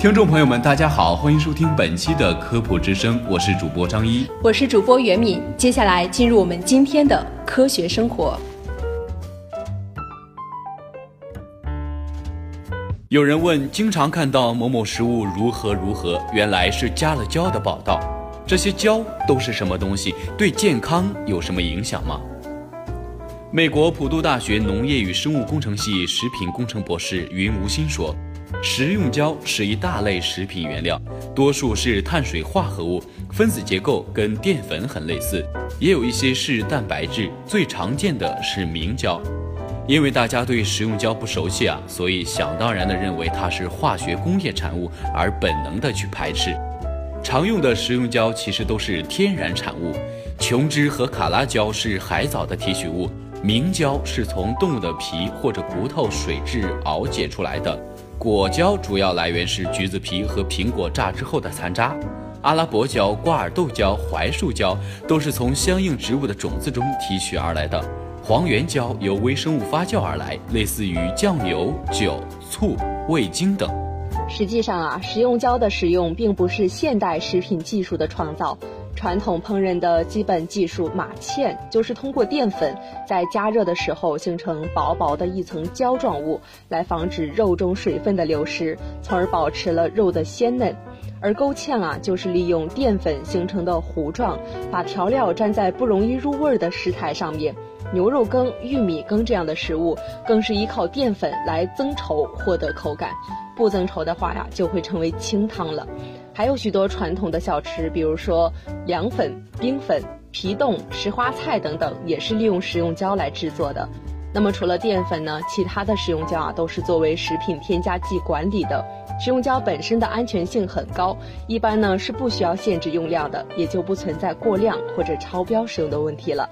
听众朋友们，大家好，欢迎收听本期的科普之声，我是主播张一。我是主播袁敏，接下来进入我们今天的科学生活。有人问，经常看到某某食物如何如何，原来是加了胶的报道。这些胶都是什么东西？对健康有什么影响吗？美国普渡大学农业与生物工程系食品工程博士云无心说，食用胶是一大类食品原料，多数是碳水化合物，分子结构跟淀粉很类似，也有一些是蛋白质，最常见的是明胶。因为大家对食用胶不熟悉啊，所以想当然的认为它是化学工业产物，而本能的去排斥。常用的食用胶其实都是天然产物，琼脂和卡拉胶是海藻的提取物，明胶是从动物的皮或者骨头水质熬解出来的，果胶主要来源是橘子皮和苹果榨汁后的残渣，阿拉伯胶、瓜尔豆胶、槐树胶都是从相应植物的种子中提取而来的。黄原胶由微生物发酵而来，类似于酱油、酒、醋、味精等。实际上啊，食用胶的使用并不是现代食品技术的创造。传统烹饪的基本技术马芡就是通过淀粉在加热的时候形成薄薄的一层胶状物，来防止肉中水分的流失，从而保持了肉的鲜嫩。而勾芡啊，就是利用淀粉形成的糊状，把调料粘在不容易入味儿的食材上面。牛肉羹、玉米羹这样的食物，更是依靠淀粉来增稠获得口感。不增稠的话呀，就会成为清汤了。还有许多传统的小吃，比如说凉粉、冰粉、皮冻、石花菜等等，也是利用食用胶来制作的。那么除了淀粉呢，其他的食用胶啊，都是作为食品添加剂管理的。食用胶本身的安全性很高，一般呢是不需要限制用量的，也就不存在过量或者超标使用的问题了。